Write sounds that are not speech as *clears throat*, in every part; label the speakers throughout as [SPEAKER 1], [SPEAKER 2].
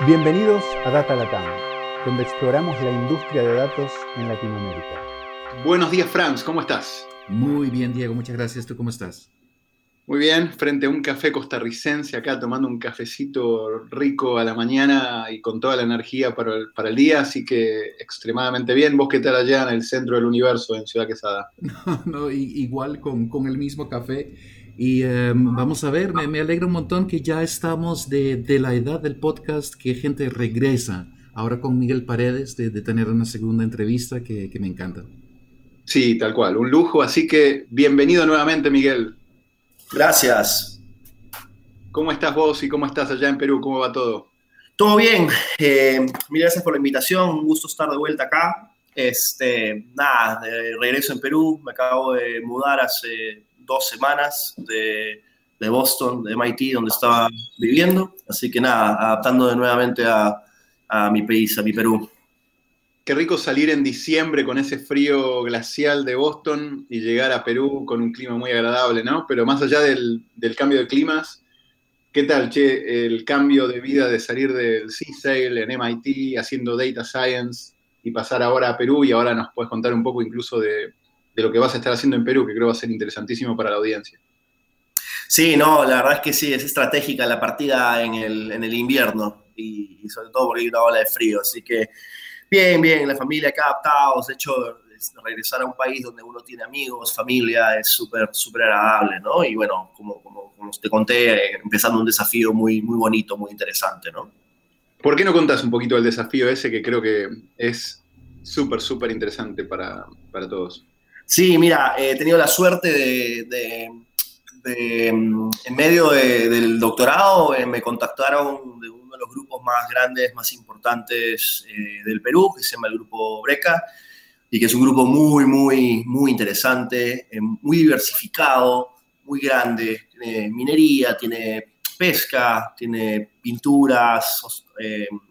[SPEAKER 1] Bienvenidos a Data Latam, donde exploramos la industria de datos en Latinoamérica.
[SPEAKER 2] Buenos días, Franz, ¿cómo estás?
[SPEAKER 3] Muy bien, Diego, muchas gracias. ¿Tú cómo estás?
[SPEAKER 2] Muy bien, frente a un café costarricense acá, tomando un cafecito rico a la mañana y con toda la energía para el, para el día, así que extremadamente bien. ¿Vos qué tal allá en el centro del universo, en Ciudad Quesada? *laughs*
[SPEAKER 3] No, no igual con, con el mismo café y em, vamos a ver, me, me, alegra un montón que ya estamos de, de, la edad del podcast, que gente regresa. Ahora con Miguel Paredes, de, de tener una segunda entrevista que, que, me encanta.
[SPEAKER 2] Sí, tal cual, un lujo. Así que bienvenido nuevamente, Miguel.
[SPEAKER 4] Gracias.
[SPEAKER 2] ¿Cómo estás vos y cómo estás allá en Perú? ¿Cómo va todo?
[SPEAKER 4] Todo bien. Eh, mil gracias por la invitación. Un gusto estar de vuelta acá. Este, nada, de regreso en Perú. Me acabo de mudar hace dos semanas de, de, Boston, de MIT, donde estaba viviendo. Así que nada, adaptando nuevamente a, a mi país, a mi Perú.
[SPEAKER 2] Qué rico salir en diciembre con ese frío glacial de Boston y llegar a Perú con un clima muy agradable, ¿no? Pero más allá del, del cambio de climas, ¿qué tal, che, el cambio de vida de salir del C-Sail en MIT haciendo Data Science y pasar ahora a Perú y ahora nos puedes contar un poco incluso de, de lo que vas a estar haciendo en Perú, que creo va a ser interesantísimo para la audiencia.
[SPEAKER 4] Sí, no, la verdad es que sí, es estratégica la partida en el, en el invierno y, y, sobre todo porque hay una ola de frío. Así que bien, bien, la familia acá adaptados. De hecho, regresar a un país donde uno tiene amigos, familia, es súper, súper agradable, ¿no? Y bueno, como, como, como, te conté, empezando un desafío muy, muy bonito, muy interesante, ¿no?
[SPEAKER 2] ¿Por qué no contás un poquito del desafío ese que creo que es súper, súper interesante para, para todos?
[SPEAKER 4] Sí, mira, he tenido la suerte de, de en medio de, del doctorado, eh, me contactaron de uno de los grupos más grandes, más importantes eh, del Perú, que se llama el Grupo Breca, y que es un grupo muy, muy, muy interesante, eh, muy diversificado, muy grande. Tiene minería, tiene pesca, tiene pinturas,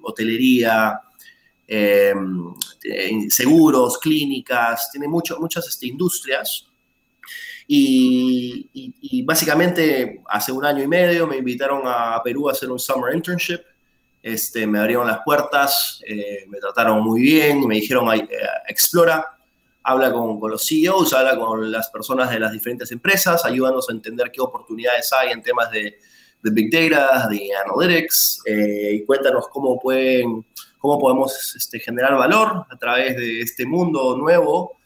[SPEAKER 4] hotelería, eh, seguros, clínicas, tiene mucho, muchas este, industrias. Y, y, y, básicamente hace un año y medio me invitaron a Perú a hacer un summer internship. Este, me abrieron las puertas, eh, me trataron muy bien, me dijeron, eh, explora, habla con, los CEOs, habla con las personas de las diferentes empresas, ayúdanos a entender qué oportunidades hay en temas de, de Big Data, de Analytics, eh, y cuéntanos cómo pueden cómo podemos este, generar valor a través de este mundo nuevo.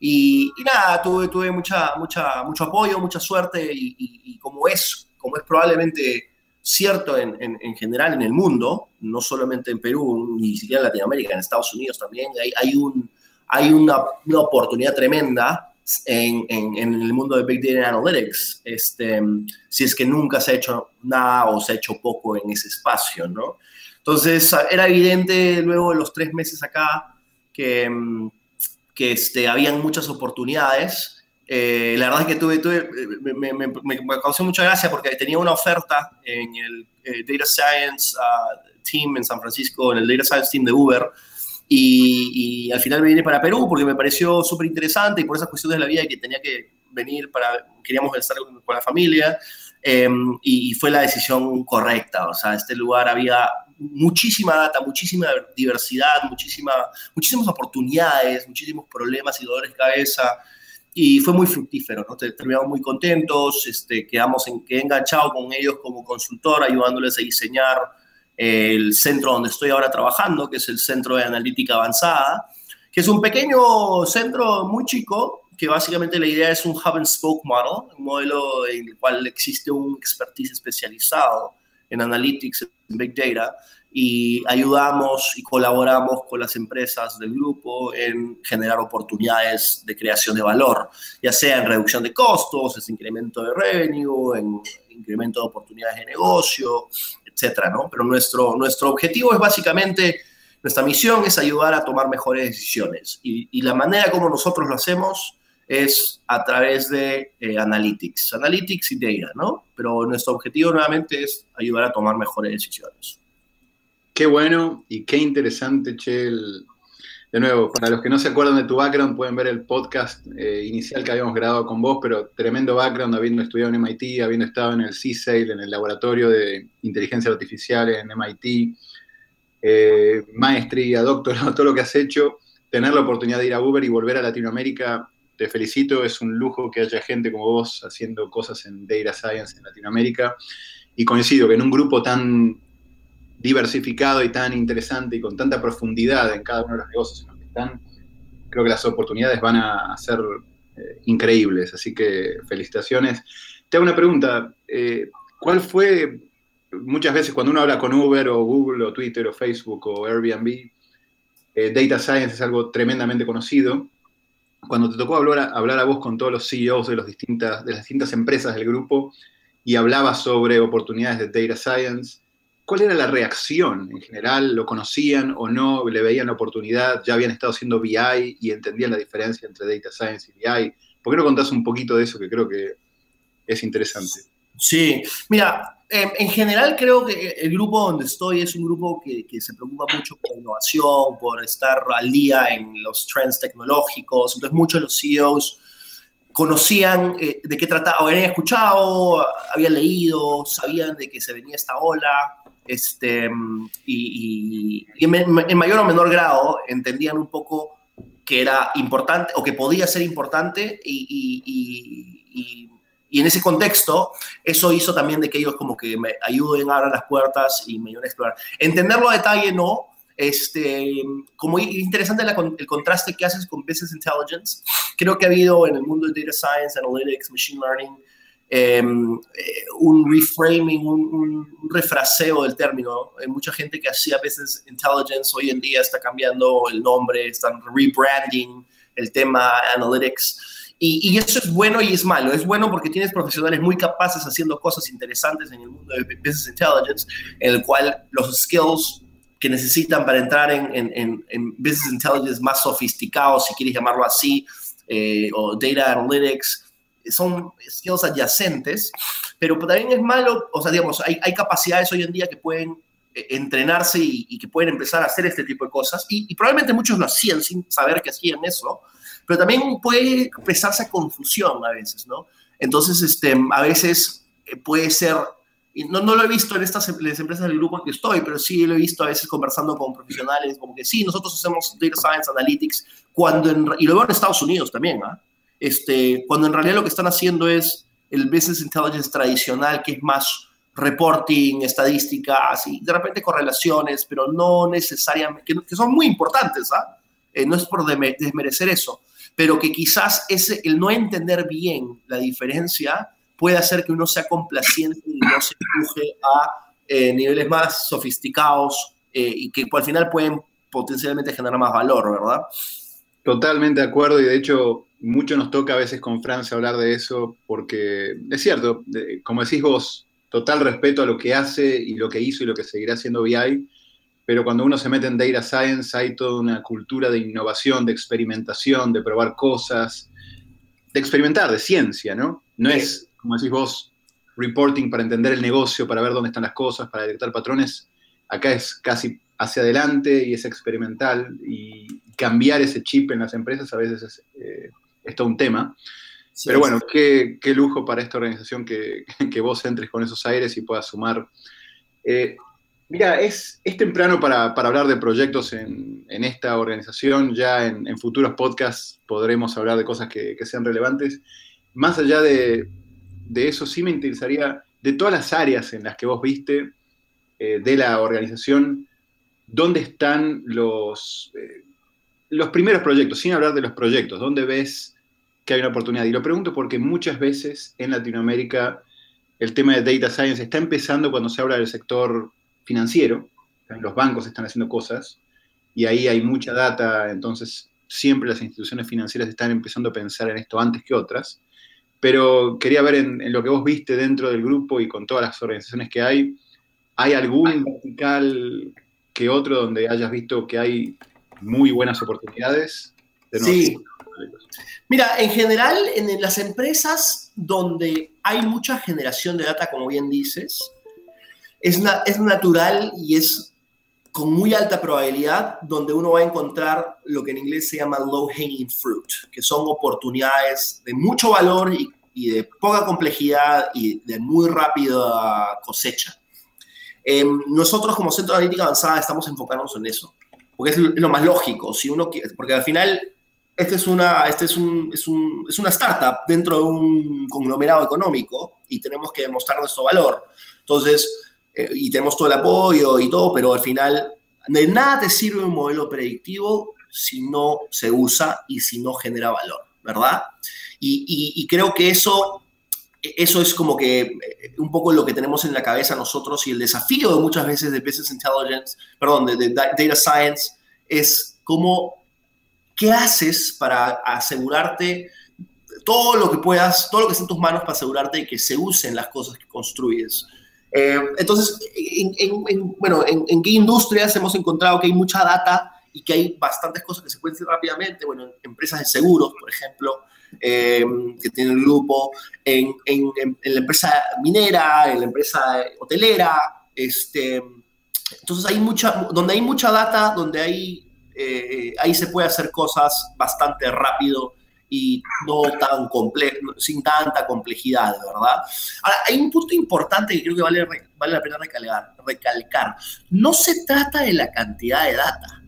[SPEAKER 4] Y, y nada, tuve, tuve mucha, mucha, mucho apoyo, mucha suerte y, y, y como, es, como es probablemente cierto en, en, en, general en el mundo, no solamente en Perú, ni siquiera en Latinoamérica, en Estados Unidos también, hay, hay, un, hay una, una oportunidad tremenda en, en, en, el mundo de Big Data Analytics, este, si es que nunca se ha hecho nada o se ha hecho poco en ese espacio, ¿no? Entonces, era evidente luego de los tres meses acá que, que este, habían muchas oportunidades. Eh, la verdad es que tuve, tuve me, me, me, me, causó mucha gracia porque tenía una oferta en el eh, Data Science uh, Team en San Francisco, en el Data Science Team de Uber, y, y al final me vine para Perú porque me pareció súper interesante y por esas cuestiones de la vida que tenía que venir para, queríamos estar con, con la familia, eh, y, y fue la decisión correcta. O sea, este lugar había muchísima data, muchísima diversidad, muchísima, muchísimas oportunidades, muchísimos problemas y dolores de cabeza. Y fue muy fructífero, ¿no? Terminamos muy contentos, este, quedamos en, quedé enganchado con ellos como consultor, ayudándoles a diseñar el centro donde estoy ahora trabajando, que es el Centro de Analítica Avanzada, que es un pequeño centro muy chico, que básicamente la idea es un hub and spoke model, un modelo en el cual existe un expertise especializado en analytics, en big data, y ayudamos y colaboramos con las empresas del grupo en generar oportunidades de creación de valor, ya sea en reducción de costos, en incremento de revenue, en incremento de oportunidades de negocio, etcétera, ¿no? Pero nuestro, nuestro objetivo es básicamente, nuestra misión es ayudar a tomar mejores decisiones y, y la manera como nosotros lo hacemos es a través de eh, analytics, analytics y data, ¿no? Pero nuestro objetivo nuevamente es ayudar a tomar mejores decisiones.
[SPEAKER 2] Qué bueno y qué interesante, Che. De nuevo, para los que no se acuerdan de tu background, pueden ver el podcast eh, inicial que habíamos grabado con vos, pero tremendo background, habiendo estudiado en MIT, habiendo estado en el C-Sail, en el laboratorio de inteligencia artificial en MIT, eh, maestría, doctorado, *laughs* todo lo que has hecho, tener la oportunidad de ir a Uber y volver a Latinoamérica, te felicito, es un lujo que haya gente como vos haciendo cosas en Data Science en Latinoamérica. Y coincido que en un grupo tan diversificado y tan interesante y con tanta profundidad en cada uno de los negocios en los que están, creo que las oportunidades van a ser eh, increíbles. Así que felicitaciones. Te hago una pregunta. Eh, ¿Cuál fue, muchas veces cuando uno habla con Uber o Google o Twitter o Facebook o Airbnb, eh, Data Science es algo tremendamente conocido. Cuando te tocó hablar a, hablar a vos con todos los CEOs de, los distintas, de las distintas empresas del grupo y hablabas sobre oportunidades de Data Science, ¿cuál era la reacción en general? ¿Lo conocían o no? ¿Le veían la oportunidad? ¿Ya habían estado haciendo BI y entendían la diferencia entre Data Science y BI? ¿Por qué no contás un poquito de eso que creo que es interesante?
[SPEAKER 4] Sí, mira, em, en general creo que el grupo donde estoy es un grupo que, se preocupa mucho por innovación, por estar al día en los trends tecnológicos. Entonces muchos de los CEOs conocían eh, de qué trataba, habían escuchado, habían leído, sabían de que se venía esta ola este, y, en, mayor o menor grado entendían un poco que era importante o que podía ser importante y, y, en ese contexto eso hizo también de que ellos como que me ayuden a abrir las puertas y me ayuden a explorar. Entenderlo a detalle no, este, como interesante el contraste que haces con Business Intelligence. Creo que ha habido en el mundo de Data Science, Analytics, Machine Learning, Em, eh, un reframing, un, refraseo del término. Hay mucha gente que hacía veces intelligence, hoy en día está cambiando el nombre, están rebranding el tema analytics. Y, y, eso es bueno y es malo. Es bueno porque tienes profesionales muy capaces haciendo cosas interesantes en el mundo de Business Intelligence, en el cual los skills que necesitan para entrar en, en, en Business Intelligence más sofisticados, si quieres llamarlo así, eh, o Data Analytics, son skills adyacentes, pero también es malo, o sea, digamos, hay, hay capacidades hoy en día que pueden eh, entrenarse y, que pueden empezar a hacer este tipo de cosas, y, probablemente muchos lo hacían sin saber que hacían eso, pero también puede empezarse a confusión a veces, ¿no? Entonces, este, a veces eh, puede ser, no, no lo he visto en estas em, las empresas del grupo en que estoy, pero sí lo he visto a veces conversando con profesionales, como que sí, nosotros hacemos Data Science Analytics, cuando y lo veo en Estados Unidos también, ¿ah? este, cuando en realidad lo que están haciendo es el business intelligence tradicional, que es más reporting, estadísticas y de repente correlaciones, pero no necesariamente, que, son muy importantes, ¿ah? Eh, no es por desmerecer eso, pero que quizás el no entender bien la diferencia puede hacer que uno sea complaciente y no se empuje a eh, niveles más sofisticados eh, y que al final pueden potencialmente generar más valor, ¿verdad?
[SPEAKER 2] Totalmente de acuerdo y de hecho mucho nos toca a veces con Francia hablar de eso porque es cierto, como decís vos, total respeto a lo que hace y lo que hizo y lo que seguirá haciendo BI, pero cuando uno se mete en Data Science hay toda una cultura de innovación, de experimentación, de probar cosas, de experimentar, de ciencia, ¿no? No es, como decís vos, reporting para entender el negocio, para ver dónde están las cosas, para detectar patrones. Acá es casi hacia adelante y es experimental y cambiar ese chip en las empresas a veces es, eh, todo un tema. Pero bueno, qué, lujo para esta organización *laughs* que, vos entres con esos aires y puedas sumar. Eh, mira, es, es temprano para, hablar de proyectos en, esta organización. Ya en, futuros podcasts podremos hablar de cosas que, sean relevantes. Más allá de, eso, sí me interesaría, de todas las áreas en las que vos viste eh, de la organización, ¿dónde están los, eh, los primeros proyectos? Sin hablar de los proyectos, ¿dónde ves que hay una oportunidad? Y lo pregunto porque muchas veces en Latinoamérica el tema de data science está empezando cuando se habla del sector financiero, los bancos están haciendo cosas y ahí hay mucha data, entonces siempre las instituciones financieras están empezando a pensar en esto antes que otras. Pero quería ver en, en lo que vos viste dentro del grupo y con todas las organizaciones que hay, ¿hay algún vertical que otro donde hayas visto que hay muy buenas oportunidades?
[SPEAKER 4] sí. Mira, en general, en las empresas donde hay mucha generación de data, como bien dices, es, natural y es con muy alta probabilidad donde uno va a encontrar lo que en inglés se llama low hanging fruit, que son oportunidades de mucho valor y de poca complejidad y de muy rápida cosecha. Em, nosotros como Centro de Analítica Avanzada estamos enfocándonos en eso, porque es lo más lógico, si uno porque al final este es una, este es, un, es, un, es una startup dentro de un conglomerado económico y tenemos que demostrar nuestro valor. Entonces, eh, y tenemos todo el apoyo y todo, pero al final de nada te sirve un modelo predictivo si no se usa y si no genera valor, ¿verdad? Y, y, creo que eso, eso es como que eh, un poco lo que tenemos en la cabeza nosotros y el desafío de muchas veces de Business Intelligence, perdón, de, de Data Science, es cómo, ¿qué haces para asegurarte todo lo que puedas, todo lo que esté en tus manos para asegurarte que se usen las cosas que construyes? Eh, entonces, en, bueno, en, qué industrias hemos encontrado que hay mucha data y que hay bastantes cosas que se pueden hacer rápidamente. Bueno, empresas de seguros, por ejemplo, eh, que tienen el grupo, en, la empresa minera, en la empresa hotelera. Este, entonces, hay mucha, donde hay mucha data, donde hay, eh, ahí se puede hacer cosas bastante rápido y no tan complejo, sin tanta complejidad, ¿verdad? Ahora, hay un punto importante que creo que vale, vale la pena recalcar, recalcar. No se trata de la cantidad de data,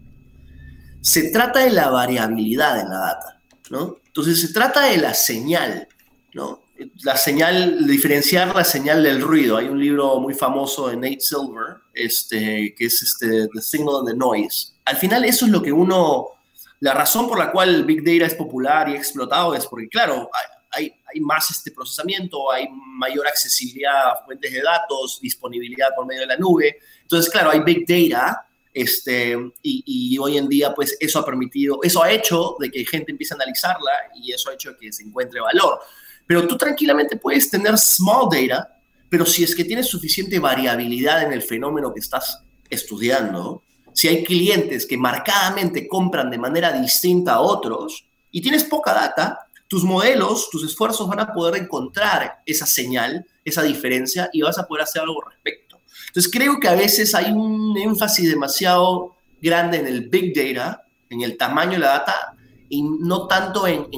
[SPEAKER 4] se trata de la variabilidad de la data, ¿no? Entonces, se trata de la señal, ¿no? La señal, diferenciar la señal del ruido. Hay un libro muy famoso de Nate Silver, este, que es este, The Signal and the Noise. Al final, eso es lo que uno la razón por la cual Big Data es popular y explotado es porque, claro, hay, más este procesamiento, hay mayor accesibilidad a fuentes de datos, disponibilidad por medio de la nube. Entonces, claro, hay Big Data este, y, y, hoy en día, pues eso ha permitido, eso ha hecho de que gente empiece a analizarla y eso ha hecho que se encuentre valor. Pero tú tranquilamente puedes tener small data, pero si es que tienes suficiente variabilidad en el fenómeno que estás estudiando, si hay clientes que marcadamente compran de manera distinta a otros y tienes poca data, tus modelos, tus esfuerzos van a poder encontrar esa señal, esa diferencia y vas a poder hacer algo al respecto. Entonces creo que a veces hay un énfasis demasiado grande en el big data, en el tamaño de la data y no tanto en,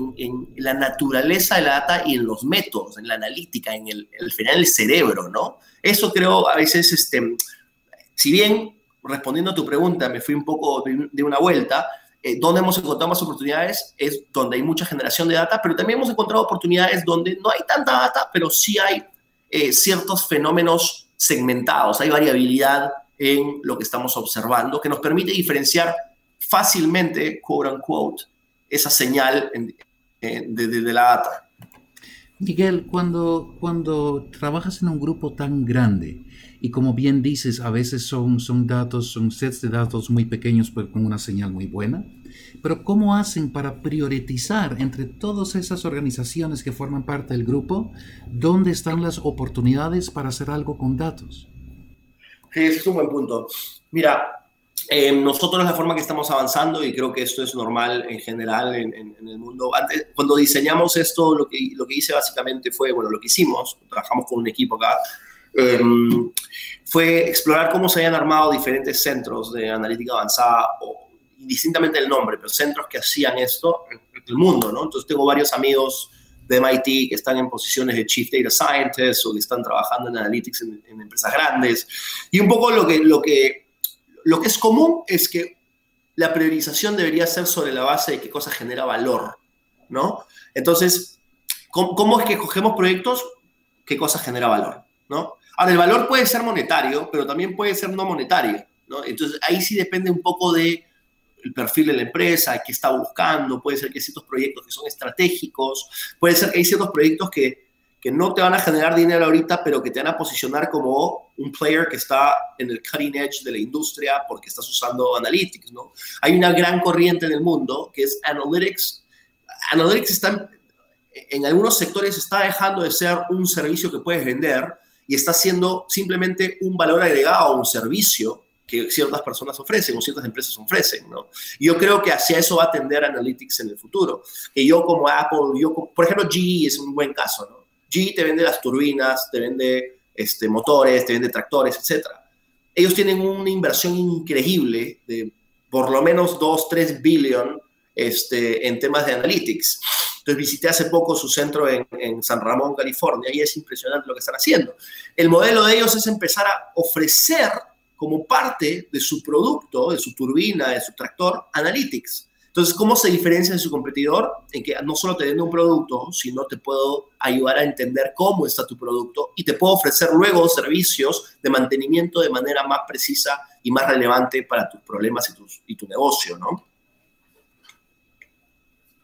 [SPEAKER 4] la naturaleza de la data y en los métodos, en la analítica, en el, el final el cerebro, ¿no? Eso creo a veces, este, si bien respondiendo a tu pregunta, me fui un poco de, una vuelta. Eh, donde hemos encontrado más oportunidades es donde hay mucha generación de data, pero también hemos encontrado oportunidades donde no hay tanta data, pero sí hay eh, ciertos fenómenos segmentados, hay variabilidad en lo que estamos observando que nos permite diferenciar fácilmente, quote unquote, esa señal de, de, la data.
[SPEAKER 3] Miguel, cuando, cuando trabajas en un grupo tan grande, y como bien dices, a veces son, son datos, son sets de datos muy pequeños pero con una señal muy buena. Pero ¿cómo hacen para priorizar entre todas esas organizaciones que forman parte del grupo dónde están las oportunidades para hacer algo con datos?
[SPEAKER 4] Sí, ese es un buen punto. Mira, eh, nosotros la forma que estamos avanzando, y creo que esto es normal en general en, en, el mundo, antes, cuando diseñamos esto, lo que, lo que hice básicamente fue, bueno, lo que hicimos, trabajamos con un equipo acá, Em, fue explorar cómo se habían armado diferentes centros de analítica avanzada, o indistintamente el nombre, pero centros que hacían esto en, el mundo, ¿no? Entonces tengo varios amigos de MIT que están en posiciones de Chief Data Scientist o que están trabajando en Analytics en, empresas grandes. Y un poco lo que, lo, que, lo que es común es que la priorización debería ser sobre la base de qué cosa genera valor, ¿no? Entonces, ¿cómo, cómo es que cogemos proyectos? ¿Qué cosa genera valor, ¿no? Ahora, el valor puede ser monetario, pero también puede ser no monetario, ¿no? Entonces, ahí sí depende un poco de el perfil de la empresa, qué está buscando, puede ser que hay ciertos proyectos que son estratégicos, puede ser que hay ciertos proyectos que, que no te van a generar dinero ahorita, pero que te van a posicionar como un player que está en el cutting edge de la industria porque estás usando analytics, ¿no? Hay una gran corriente en el mundo que es analytics. Analytics está, en algunos sectores está dejando de ser un servicio que puedes vender y está siendo simplemente un valor agregado a un servicio que ciertas personas ofrecen o ciertas empresas ofrecen, ¿no? Yo creo que hacia eso va a tender Analytics en el futuro. Que yo como Apple, yo por ejemplo, GE es un buen caso, ¿no? GE te vende las turbinas, te vende este, motores, te vende tractores, etc. Ellos tienen una inversión increíble de por lo menos 2, 3 billion este, en temas de analytics. Entonces visité hace poco su centro en, San Ramón, California, y es impresionante lo que están haciendo. El modelo de ellos es empezar a ofrecer como parte de su producto, de su turbina, de su tractor, analytics. Entonces, ¿cómo se diferencia de su competidor? En que no solo te vendo un producto, sino te puedo ayudar a entender cómo está tu producto y te puedo ofrecer luego servicios de mantenimiento de manera más precisa y más relevante para tus problemas y, y tu negocio, ¿no?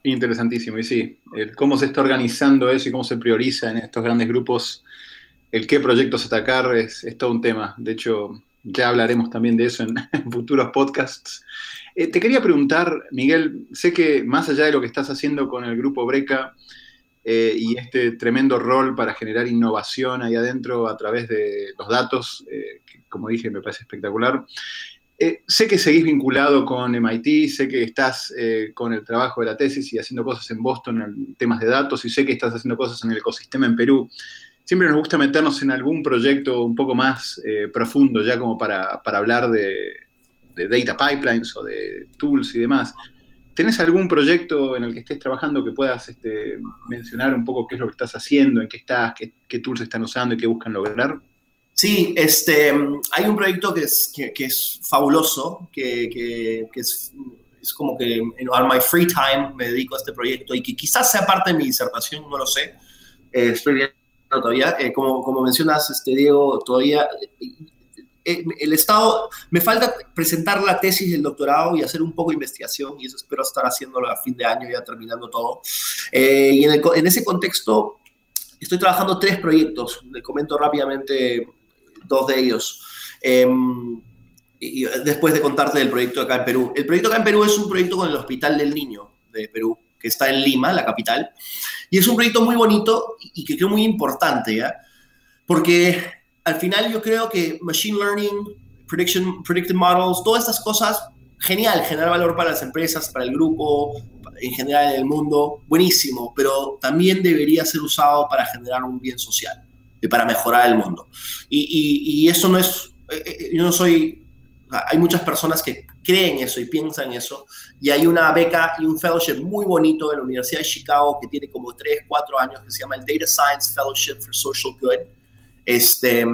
[SPEAKER 2] Interesantísimo, y sí, cómo se está organizando eso y cómo se prioriza en estos grandes grupos, el qué proyectos atacar es, todo un tema. De hecho, ya hablaremos también de eso en, *laughs* en futuros podcasts. Eh, te quería preguntar, Miguel, sé que más allá de lo que estás haciendo con el grupo Breca eh, y este tremendo rol para generar innovación ahí adentro a través de los datos, eh, que como dije me parece espectacular, sé que seguís vinculado con MIT, sé que estás con el trabajo de la tesis y haciendo cosas en Boston en temas de datos y sé que estás haciendo cosas en el ecosistema en Perú siempre nos gusta meternos en algún proyecto un poco más profundo, ya como para, para hablar de, data pipelines o de tools y demás. ¿Tenés algún proyecto en el que estés trabajando que puedas este, mencionar un poco qué es lo que estás haciendo, en qué estás, qué, tools están usando y qué buscan lograr?
[SPEAKER 4] Sí, este, hay un proyecto que es, que, es fabuloso, que, que es, es, como que en my free time me dedico a este proyecto y que quizás sea parte de mi disertación, no lo sé. Eh, estoy viendo todavía. Eh, como, como mencionas, este, Diego, todavía eh, el Estado, me falta presentar la tesis del doctorado y hacer un poco de investigación, y eso espero estar haciéndolo a fin de año, ya terminando todo. Eh, y en, ese contexto, estoy trabajando tres proyectos, le comento rápidamente dos de ellos. Em, y después de contarte del proyecto acá en Perú. El proyecto acá en Perú es un proyecto con el Hospital del Niño de Perú, que está en Lima, la capital. Y es un proyecto muy bonito y que creo muy importante. Porque al final yo creo que Machine Learning, Prediction, Predictive Models, todas estas cosas, genial, generar valor para las empresas, para el grupo, en general en el mundo, buenísimo, pero también debería ser usado para generar un bien social para mejorar el mundo. Y, y, eso no es, eh, eh, yo no soy, hay muchas personas que creen eso y piensan eso, y hay una beca y un fellowship muy bonito en la Universidad de Chicago que tiene como 3, 4 años que se llama el Data Science Fellowship for Social Good este,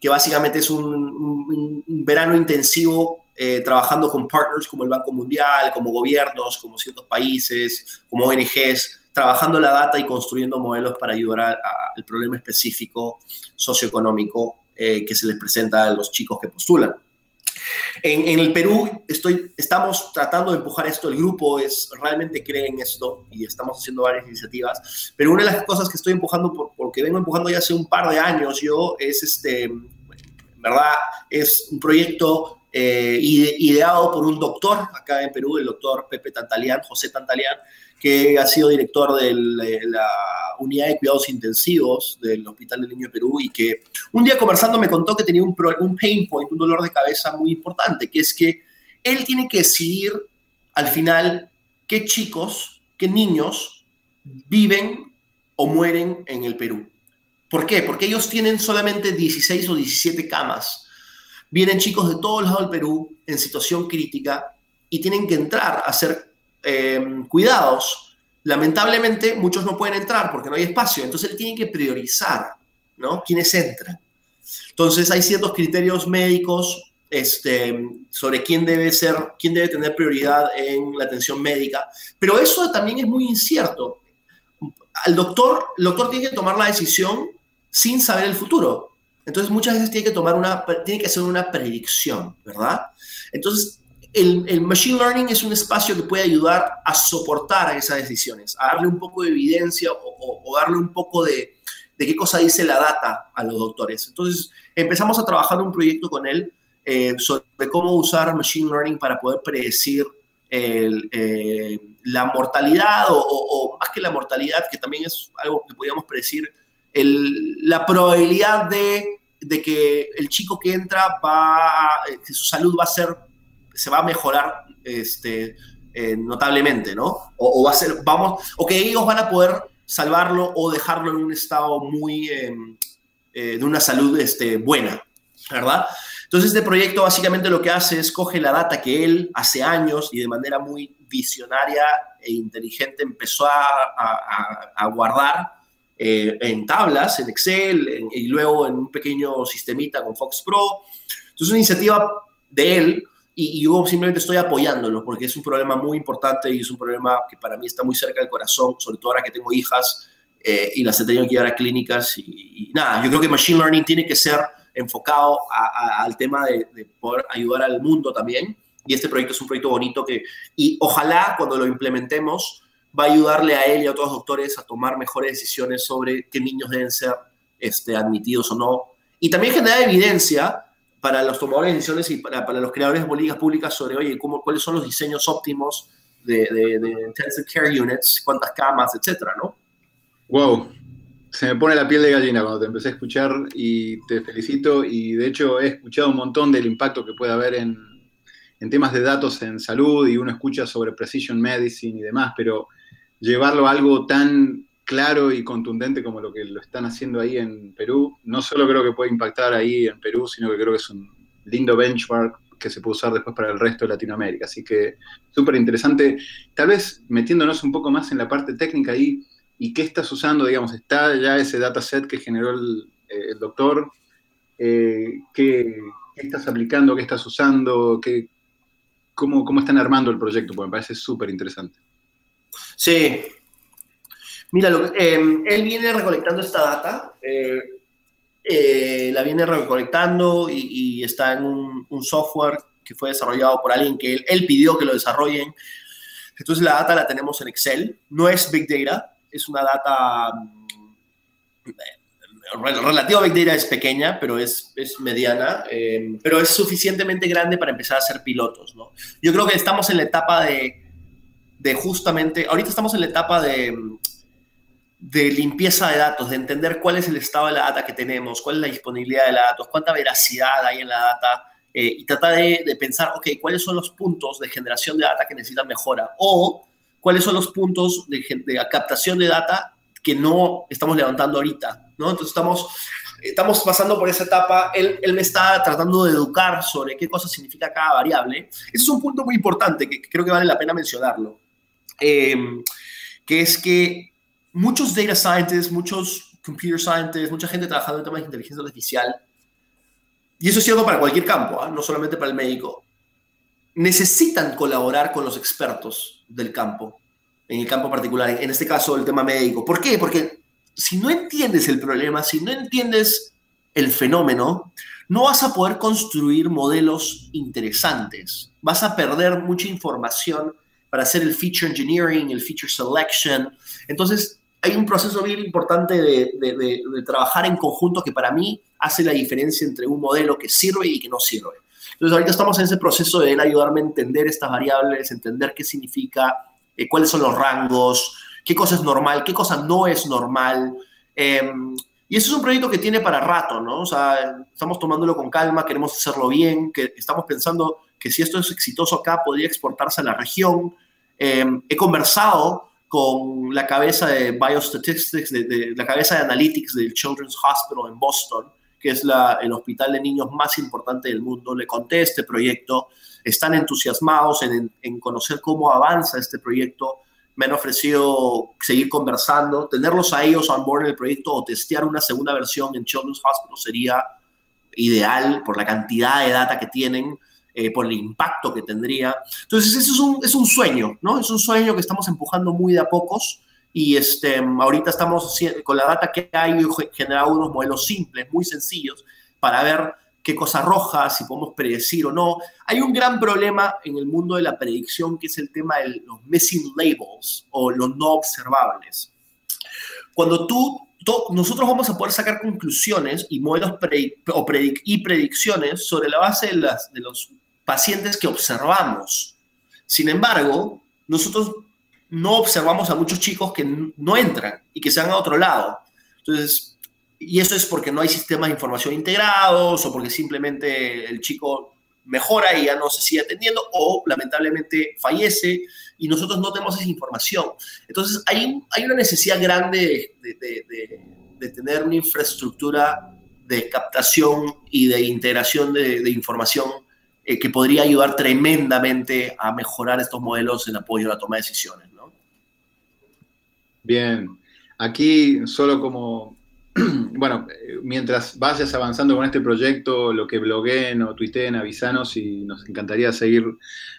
[SPEAKER 4] que básicamente es un, verano intensivo eh, trabajando con partners como el Banco Mundial, como gobiernos, como ciertos países, como ONGs, trabajando la data y construyendo modelos para ayudar al problema específico socioeconómico eh, que se les presenta a los chicos que postulan. En, el Perú estoy, estamos tratando de empujar esto, el grupo es, realmente cree en esto y estamos haciendo varias iniciativas, pero una de las cosas que estoy empujando, por, porque vengo empujando ya hace un par de años yo, es este, en verdad, es un proyecto eh, ideado por un doctor acá en Perú, el doctor Pepe Tantalián, José Tantalián, que ha sido director de la unidad de cuidados intensivos del Hospital del Niño de Perú y que un día conversando me contó que tenía un, un pain point, un dolor de cabeza muy importante, que es que él tiene que decidir al final qué chicos, qué niños viven o mueren en el Perú. ¿Por qué? Porque ellos tienen solamente 16 o 17 camas. Vienen chicos de todos lados del Perú en situación crítica y tienen que entrar a hacer Em, cuidados, lamentablemente muchos no pueden entrar porque no hay espacio, entonces él tiene que priorizar, ¿no? Quienes entran. Entonces hay ciertos criterios médicos este, sobre quién debe ser, quién debe tener prioridad en la atención médica, pero eso también es muy incierto. Al doctor, el doctor tiene que tomar la decisión sin saber el futuro. Entonces muchas veces tiene que tomar una, tiene que hacer una predicción, ¿verdad? Entonces el, Machine Learning es un espacio que puede ayudar a soportar esas decisiones, a darle un poco de evidencia o, darle un poco de, qué cosa dice la data a los doctores. Entonces, empezamos a trabajar un proyecto con él eh, sobre cómo usar Machine Learning para poder predecir eh, la mortalidad o, más que la mortalidad, que también es algo que podríamos predecir, la probabilidad de, de, que el chico que entra va, que su salud va a ser se va a mejorar este, eh, notablemente, ¿no? O, va a ser, vamos, o que ellos van a poder salvarlo o dejarlo en un estado muy, em, eh, de una salud este, buena, ¿verdad? Entonces, este proyecto básicamente lo que hace es coge la data que él hace años y de manera muy visionaria e inteligente empezó a, guardar eh, en tablas, en Excel y luego en un pequeño sistemita con Fox Pro. Entonces, una iniciativa de él y, yo simplemente estoy apoyándolo porque es un problema muy importante y es un problema que para mí está muy cerca del corazón, sobre todo ahora que tengo hijas eh, y las he tenido que llevar a clínicas. Y, nada, yo creo que Machine Learning tiene que ser enfocado al tema de, de, poder ayudar al mundo también. Y este proyecto es un proyecto bonito que, y ojalá cuando lo implementemos, va a ayudarle a él y a otros doctores a tomar mejores decisiones sobre qué niños deben ser este, admitidos o no. Y también generar evidencia para los tomadores de decisiones y para, para los creadores de políticas públicas sobre, oye, cómo, cuáles son los diseños óptimos de, de, de intensive care units, cuántas camas, etcétera, ¿no?
[SPEAKER 2] Wow, se me pone la piel de gallina cuando te empecé a escuchar y te felicito y de hecho he escuchado un montón del impacto que puede haber en, en temas de datos en salud y uno escucha sobre precision medicine y demás, pero llevarlo a algo tan claro y contundente como lo que lo están haciendo ahí en Perú, no solo creo que puede impactar ahí en Perú, sino que creo que es un lindo benchmark que se puede usar después para el resto de Latinoamérica. Así que súper interesante. Tal vez metiéndonos un poco más en la parte técnica ahí, y qué estás usando, digamos, está ya ese dataset que generó el, eh, doctor, eh, ¿qué, estás aplicando, qué estás usando, qué, cómo, cómo están armando el proyecto, porque me parece súper interesante.
[SPEAKER 4] Sí. Mira, em, él viene recolectando esta data, eh, la viene recolectando y, está en un, software que fue desarrollado por alguien que él, pidió que lo desarrollen. Entonces la data la tenemos en Excel, no es Big Data, es una data mm, relativa Big Data es pequeña, pero es, es mediana, em, pero es suficientemente grande para empezar a hacer pilotos, ¿no? Yo creo que estamos en la etapa de, de justamente, ahorita estamos en la etapa de, de limpieza de datos, de entender cuál es el estado de la data que tenemos, cuál es la disponibilidad de la datos, cuánta veracidad hay en la data, eh, y tratar de, de, pensar, ok, cuáles son los puntos de generación de data que necesitan mejora, o cuáles son los puntos de, captación de data que no estamos levantando ahorita, ¿no? Entonces estamos, estamos pasando por esa etapa, él, él, me está tratando de educar sobre qué cosa significa cada variable. Ese es un punto muy importante que creo que vale la pena mencionarlo, eh, que es que muchos data scientists, muchos computer scientists, mucha gente trabajando en temas de inteligencia artificial, y eso es cierto para cualquier campo, ¿eh? no solamente para el médico, necesitan colaborar con los expertos del campo, en el campo particular, en este caso el tema médico. ¿Por qué? Porque si no entiendes el problema, si no entiendes el fenómeno, no vas a poder construir modelos interesantes. Vas a perder mucha información para hacer el feature engineering, el feature selection. Entonces, hay un proceso bien importante de, de trabajar en conjunto que para mí hace la diferencia entre un modelo que sirve y que no sirve. Entonces, ahorita estamos en ese proceso de él ayudarme a entender estas variables, entender qué significa, eh, cuáles son los rangos, qué cosa es normal, qué cosa no es normal. Em, y eso es un proyecto que tiene para rato, ¿no? O sea, estamos tomándolo con calma, queremos hacerlo bien, que estamos pensando que si esto es exitoso acá, podría exportarse a la región. Em, he conversado con la cabeza de Biostatistics, de la cabeza de Analytics del Children's Hospital en Boston, que es el hospital de niños más importante del mundo. Le conté este proyecto, están entusiasmados en, conocer cómo avanza este proyecto. Me han ofrecido seguir conversando, tenerlos a ellos on board en el proyecto o testear una segunda versión en Children's Hospital sería ideal por la cantidad de data que tienen, eh, por el impacto que tendría. Entonces, eso es un, es un sueño, ¿no? Es un sueño que estamos empujando muy de a pocos y este, ahorita estamos con la data que hay generado unos modelos simples, muy sencillos, para ver qué cosa arroja, si podemos predecir o no. Hay un gran problema en el mundo de la predicción que es el tema de los missing labels o los no observables. Cuando tú, nosotros vamos a poder sacar conclusiones y modelos o y predicciones sobre la base de, de los pacientes que observamos. Sin embargo, nosotros no observamos a muchos chicos que no entran y que se van a otro lado. Entonces, y eso es porque no hay sistemas de información integrados o porque simplemente el chico mejora y ya no se sigue atendiendo o lamentablemente fallece y nosotros no tenemos esa información. Entonces hay, hay una necesidad grande de, de, tener una infraestructura de captación y de integración de, información eh, que podría ayudar tremendamente a mejorar estos modelos en apoyo a la toma de decisiones. ¿no?
[SPEAKER 2] Bien, aquí solo como *clears throat* bueno, mientras vayas avanzando con este proyecto, lo que blogueen o tuiteen, avisanos y nos encantaría seguir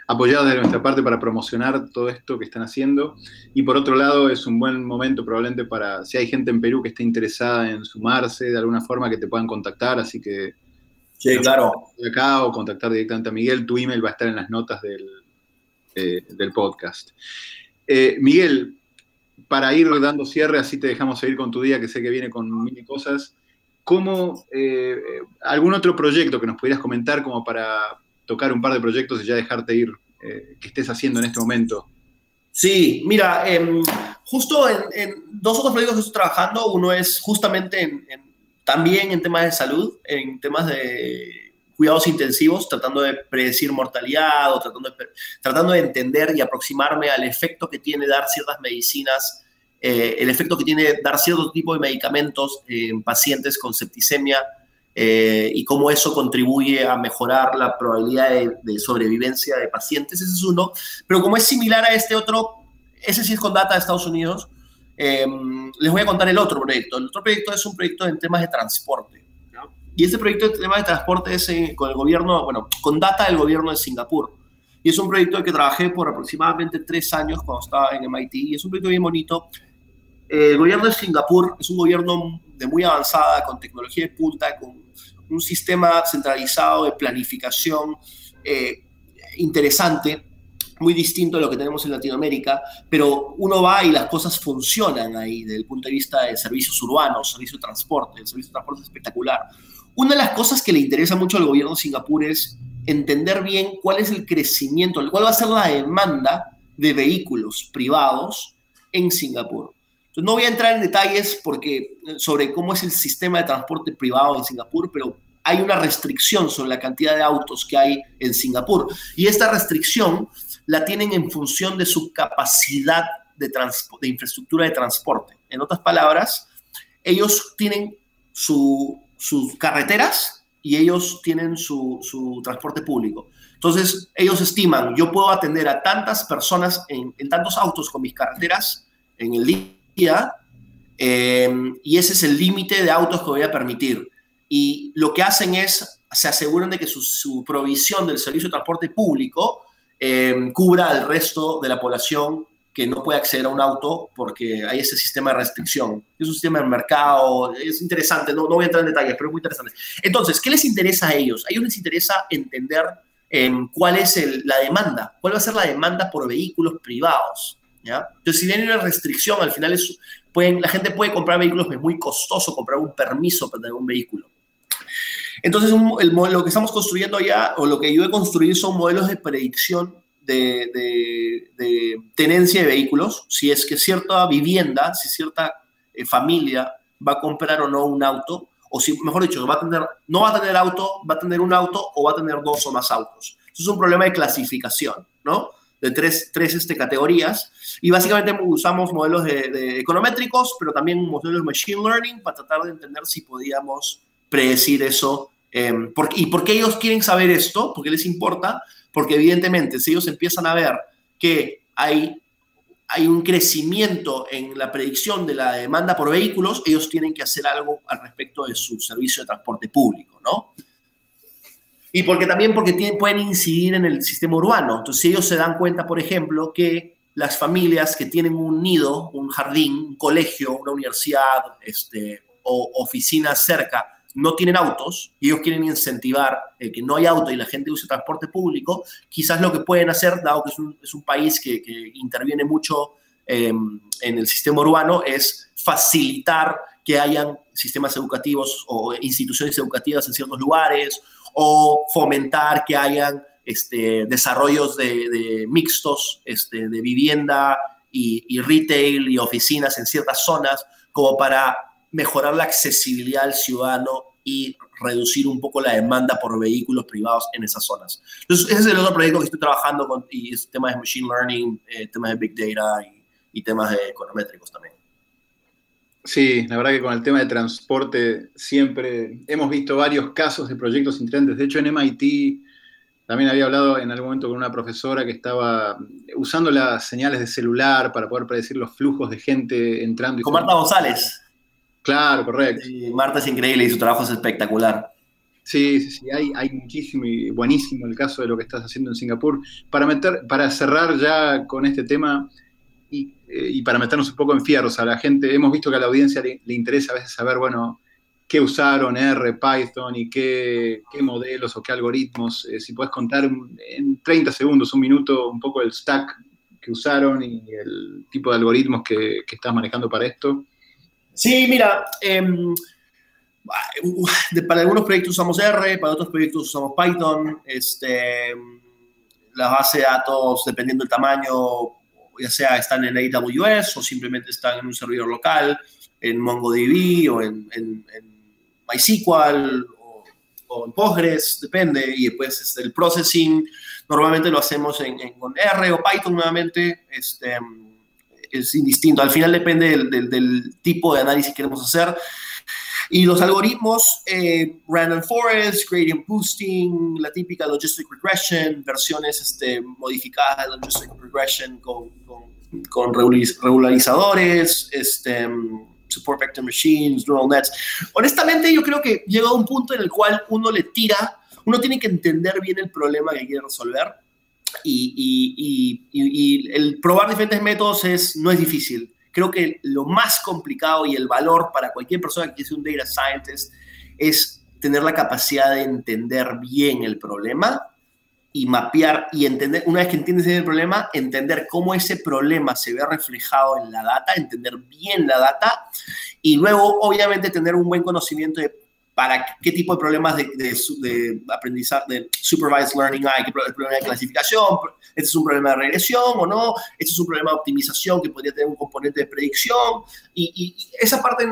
[SPEAKER 2] apoyados de nuestra parte para promocionar todo esto que están haciendo. Y por otro lado, es un buen momento probablemente para, si hay gente en Perú que esté interesada en sumarse de alguna forma, que te puedan contactar, así que...
[SPEAKER 4] Sí, claro.
[SPEAKER 2] Acá o contactar directamente a Miguel, tu email va a estar en las notas del, eh, del podcast. Eh, Miguel, para ir dando cierre, así te dejamos seguir con tu día, que sé que viene con mil cosas. ¿Cómo, eh, algún otro proyecto que nos pudieras comentar como para tocar un par de proyectos y ya dejarte ir, eh, que estés haciendo en este momento?
[SPEAKER 4] Sí, mira, em, justo en, dos otros proyectos que estoy trabajando, uno es justamente también en temas de salud, en temas de cuidados intensivos, tratando de predecir mortalidad o tratando de, tratando de entender y aproximarme al efecto que tiene dar ciertas medicinas, eh, el efecto que tiene dar cierto tipo de medicamentos en pacientes con septicemia eh, y cómo eso contribuye a mejorar la probabilidad de, sobrevivencia de pacientes. Ese es uno. Pero como es similar a este otro, ese sí es con data de Estados Unidos, eh, les voy a contar el otro proyecto. El otro proyecto es un proyecto en temas de transporte. Y este proyecto de tema de transporte es eh, con el gobierno, bueno, con data del gobierno de Singapur. Y es un proyecto en que trabajé por aproximadamente tres años cuando estaba en MIT. Y es un proyecto bien bonito. el gobierno de Singapur es un gobierno de muy avanzada, con tecnología de punta, con un sistema centralizado de planificación eh, interesante, muy distinto a lo que tenemos en Latinoamérica, pero uno va y las cosas funcionan ahí desde el punto de vista de servicios urbanos, servicio de transporte, el servicio de transporte es espectacular. Una de las cosas que le interesa mucho al gobierno de Singapur es entender bien cuál es el crecimiento, cuál va a ser la demanda de vehículos privados en Singapur. No voy a entrar en detalles porque, sobre cómo es el sistema de transporte privado en Singapur, pero hay una restricción sobre la cantidad de autos que hay en Singapur. Y esta restricción la tienen en función de su capacidad de, de infraestructura de transporte. En otras palabras, ellos tienen su sus carreteras y ellos tienen su, transporte público. Entonces, ellos estiman, yo puedo atender a tantas personas en, tantos autos con mis carreteras en el día, em, y ese es el límite de autos que voy a permitir. Y lo que hacen es, se aseguran de que su, provisión del servicio de transporte público em, cubra al resto de la población que no puede acceder a un auto porque hay ese sistema de restricción. Es un sistema de mercado, es interesante, no, no voy a entrar en detalles, pero es muy interesante. Entonces, ¿qué les interesa a ellos? A ellos les interesa entender em, cuál es la demanda, cuál va a ser la demanda por vehículos privados. ¿ya? Entonces, si viene una restricción, al final es, pueden, la gente puede comprar vehículos, es muy costoso comprar un permiso para tener un vehículo. Entonces, el, lo que estamos construyendo ya, o lo que yo he construido, son modelos de predicción de, tenencia de vehículos, si es que cierta vivienda, si cierta eh, familia va a comprar o no un auto, o si, mejor dicho, va a tener, no va a tener auto, va a tener un auto o va a tener dos o más autos. Eso es un problema de clasificación, ¿no? De tres, tres este, categorías. Y básicamente usamos modelos de, econométricos, pero también modelos de machine learning para tratar de entender si podíamos predecir eso. Em, ¿Y por qué ellos quieren saber esto? ¿Por qué les importa? Porque evidentemente, si ellos empiezan a ver que hay, hay un crecimiento en la predicción de la demanda por vehículos, ellos tienen que hacer algo al respecto de su servicio de transporte público, ¿no? Y porque también porque pueden incidir en el sistema urbano. Entonces, si ellos se dan cuenta, por ejemplo, que las familias que tienen un nido, un jardín, un colegio, una universidad este, o oficinas cerca, no tienen autos y ellos quieren incentivar eh, que no hay auto y la gente use transporte público, quizás lo que pueden hacer, dado que es un, país que, interviene mucho em, en el sistema urbano, es facilitar que hayan sistemas educativos o instituciones educativas en ciertos lugares o fomentar que hayan este, desarrollos de, mixtos este, de vivienda y retail y oficinas en ciertas zonas como para mejorar la accesibilidad al ciudadano y reducir un poco la demanda por vehículos privados en esas zonas. Entonces, ese es el otro proyecto que estoy trabajando con, y es temas de machine learning, eh, temas de big data y, temas de econométricos también.
[SPEAKER 2] Sí, la verdad que con el tema de transporte siempre hemos visto varios casos de proyectos interesantes. De hecho, en MIT también había hablado en algún momento con una profesora que estaba usando las señales de celular para poder predecir los flujos de gente entrando. Y
[SPEAKER 4] con Marta González.
[SPEAKER 2] Claro, correcto.
[SPEAKER 4] Marta es increíble y su trabajo es espectacular.
[SPEAKER 2] Sí, sí, sí, hay, hay, muchísimo y buenísimo el caso de lo que estás haciendo en Singapur. Para, meter, para cerrar ya con este tema y, eh, y para meternos un poco en fierros a la gente, hemos visto que a la audiencia le, le interesa a veces saber, bueno, qué usaron R, Python y qué, qué modelos o qué algoritmos. Eh, si puedes contar en 30 segundos, un minuto, un poco el stack que usaron y el tipo de algoritmos que, que estás manejando para esto.
[SPEAKER 4] Sí, mira, eh, para algunos proyectos usamos R, para otros proyectos usamos Python. Este, la base de datos, dependiendo del tamaño, ya sea están en AWS o simplemente están en un servidor local, en MongoDB o en, en, MySQL o, o, en Postgres, depende, y después este, el processing, normalmente lo hacemos en, en, con R o Python nuevamente, este, es indistinto, al final depende del, tipo de análisis que queremos hacer. Y los algoritmos, eh, Random Forest, Gradient Boosting, la típica Logistic Regression, versiones este, modificadas de Logistic Regression con, con, con regularizadores, este, support vector machines, neural nets. Honestamente, yo creo que llega a un punto en el cual uno le tira, uno tiene que entender bien el problema que quiere resolver y, el probar diferentes métodos es, no es difícil. Creo que lo más complicado y el valor para cualquier persona que quiere ser un data scientist es tener la capacidad de entender bien el problema y mapear y entender, una vez que entiendes el problema, entender cómo ese problema se ve reflejado en la data, entender bien la data y luego, obviamente, tener un buen conocimiento de para qué tipo de problemas de, de, de aprendizaje, de supervised learning hay, qué problema de clasificación, este es un problema de regresión o no, este es un problema de optimización que podría tener un componente de predicción y, y, y esa parte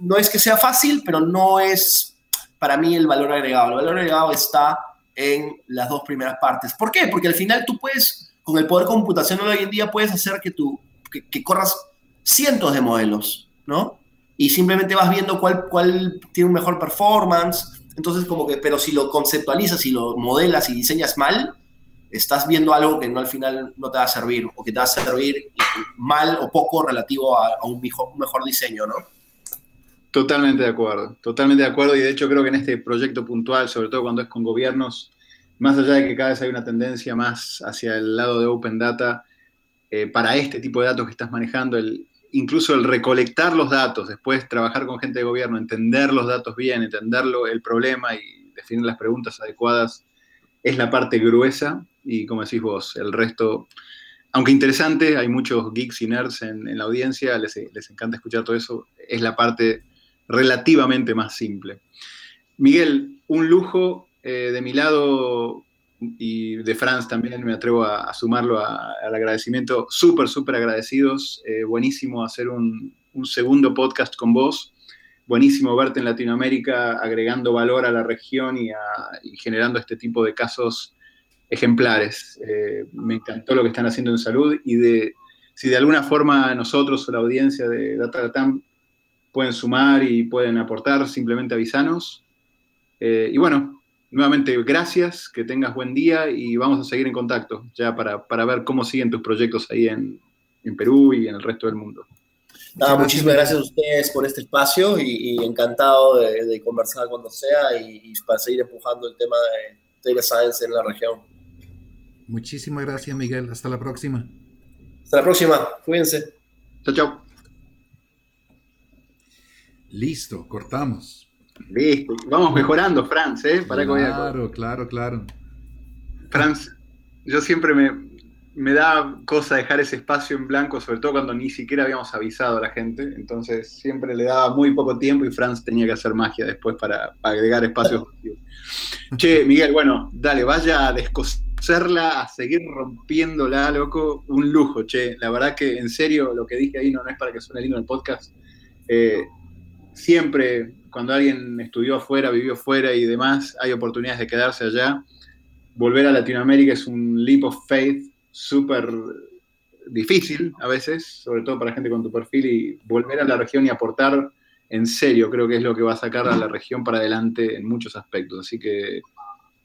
[SPEAKER 4] no es que sea fácil, pero no es para mí el valor agregado. El valor agregado está en las dos primeras partes. ¿Por qué? Porque al final tú puedes, con el poder computacional hoy en día, puedes hacer que tú, que, que corras cientos de modelos, ¿no? Y simplemente vas viendo cuál, cuál tiene un mejor performance. Entonces, como que, pero si lo conceptualizas y lo modelas y diseñas mal, estás viendo algo que no al final no te va a servir, o que te va a servir mal o poco relativo a, un, mejor, mejor diseño, ¿no?
[SPEAKER 2] Totalmente de acuerdo, totalmente de acuerdo y de hecho creo que en este proyecto puntual, sobre todo cuando es con gobiernos, más allá de que cada vez hay una tendencia más hacia el lado de Open Data, eh, para este tipo de datos que estás manejando, el, incluso el recolectar los datos, después trabajar con gente de gobierno, entender los datos bien, entenderlo, el problema y definir las preguntas adecuadas, es la parte gruesa y como decís vos, el resto, aunque interesante, hay muchos geeks y nerds en, en la audiencia, les, les encanta escuchar todo eso, es la parte relativamente más simple. Miguel, un lujo eh, de mi lado y de Franz también me atrevo a, sumarlo a, al agradecimiento, súper, súper agradecidos, eh, buenísimo hacer un, un, segundo podcast con vos, buenísimo verte en Latinoamérica agregando valor a la región y, generando este tipo de casos ejemplares. Eh, me encantó lo que están haciendo en salud y de si de alguna forma nosotros o la audiencia de Data Latam pueden sumar y pueden aportar, simplemente avisanos. Eh, y bueno, nuevamente gracias, que tengas buen día y vamos a seguir en contacto ya para, para ver cómo siguen tus proyectos ahí en, en Perú y en el resto del mundo.
[SPEAKER 4] Nada, muchísimas gracias a ustedes por este espacio y, y encantado de, de, conversar cuando sea y, y, para seguir empujando el tema de Data Science en la región.
[SPEAKER 3] Muchísimas gracias, Miguel. Hasta la próxima.
[SPEAKER 4] Hasta la próxima. Cuídense.
[SPEAKER 2] Chao, chao.
[SPEAKER 3] Listo, cortamos.
[SPEAKER 2] Listo, vamos mejorando, Franz, ¿eh?
[SPEAKER 3] Para claro, claro, claro.
[SPEAKER 2] Franz, yo siempre me, me da cosa dejar ese espacio en blanco, sobre todo cuando ni siquiera habíamos avisado a la gente, entonces siempre le daba muy poco tiempo y Franz tenía que hacer magia después para, para agregar espacios. che, Miguel, bueno, dale, vaya a descoserla, a seguir rompiéndola, loco, un lujo, che. La verdad que en serio lo que dije ahí no, no es para que suene lindo en el podcast. Eh, siempre cuando alguien estudió afuera, vivió afuera y demás, hay oportunidades de quedarse allá. Volver a Latinoamérica es un leap of faith súper difícil a veces, sobre todo para gente con tu perfil, y volver a la región y aportar en serio, creo que es lo que va a sacar a la región para adelante en muchos aspectos. Así que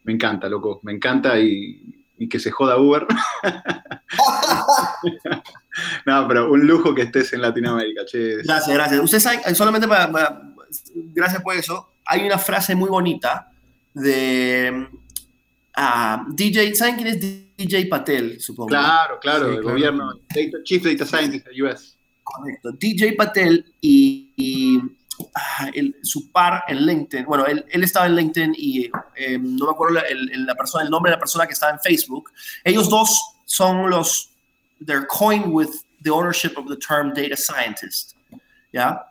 [SPEAKER 2] me encanta, loco, me encanta y, que se joda Uber. *laughs* no, pero un lujo que estés en Latinoamérica.
[SPEAKER 4] Gracias, gracias. Usted sabe, solamente para, gracias por eso, hay una frase muy bonita de uh, DJ, ¿saben quién es DJ Patel, supongo?
[SPEAKER 2] Claro, claro, el gobierno, Chief Data Scientist de US.
[SPEAKER 4] Correcto. DJ Patel y, ah, su par en LinkedIn, bueno, él, él estaba en LinkedIn y eh, no me acuerdo el, la persona, el nombre de la persona que estaba en Facebook. Ellos dos son los, they're coined with the ownership of the term data scientist. ¿Ya?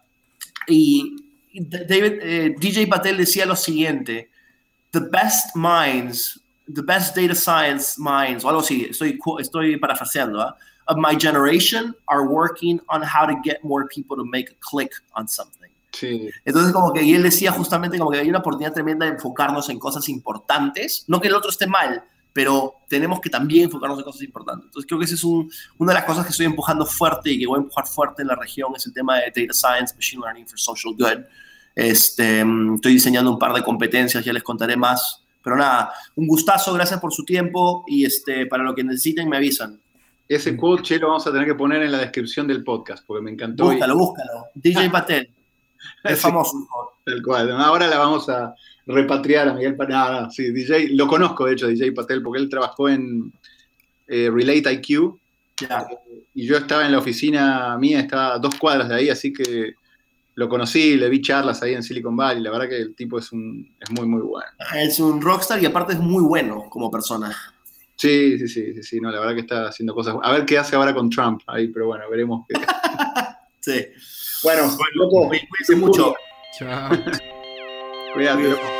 [SPEAKER 4] Y David, eh, DJ Patel decía lo siguiente, the best minds, the best data science minds, o algo así, estoy, estoy parafraseando, ¿eh? of my generation are working on how to get more people to make a click on something.
[SPEAKER 2] Sí.
[SPEAKER 4] Entonces, como que y él decía justamente como que hay una oportunidad tremenda de enfocarnos en cosas importantes, no que el otro esté mal, pero tenemos que también enfocarnos en cosas importantes. Entonces, creo que esa es un, una de las cosas que estoy empujando fuerte y que voy a empujar fuerte en la región, es el tema de Data Science, Machine Learning for Social Good. Este, estoy diseñando un par de competencias, ya les contaré más. Pero nada, un gustazo, gracias por su tiempo y este, para lo que necesiten me avisan.
[SPEAKER 2] Ese quote, che, lo vamos a tener que poner en la descripción del podcast, porque me encantó.
[SPEAKER 4] Búscalo, búscalo. *laughs* DJ Patel. Es famoso.
[SPEAKER 2] Tal cual. Ahora la vamos a repatriar a Miguel Patel. sí, DJ, lo conozco de hecho, DJ Patel, porque él trabajó en eh, Relate IQ. y yo estaba en la oficina mía, estaba a dos cuadras de ahí, así que lo conocí, le vi charlas ahí en Silicon Valley. La verdad que el tipo es, un, es muy, muy bueno.
[SPEAKER 4] Es un rockstar y aparte es muy bueno como persona.
[SPEAKER 2] Sí, sí, sí, sí, no, la verdad que está haciendo cosas. A ver qué hace ahora con Trump ahí, pero bueno, veremos. Qué... *laughs*
[SPEAKER 4] sí.
[SPEAKER 2] Bueno, loco,
[SPEAKER 4] cuídense mucho.
[SPEAKER 3] Chao.
[SPEAKER 2] Cuídate.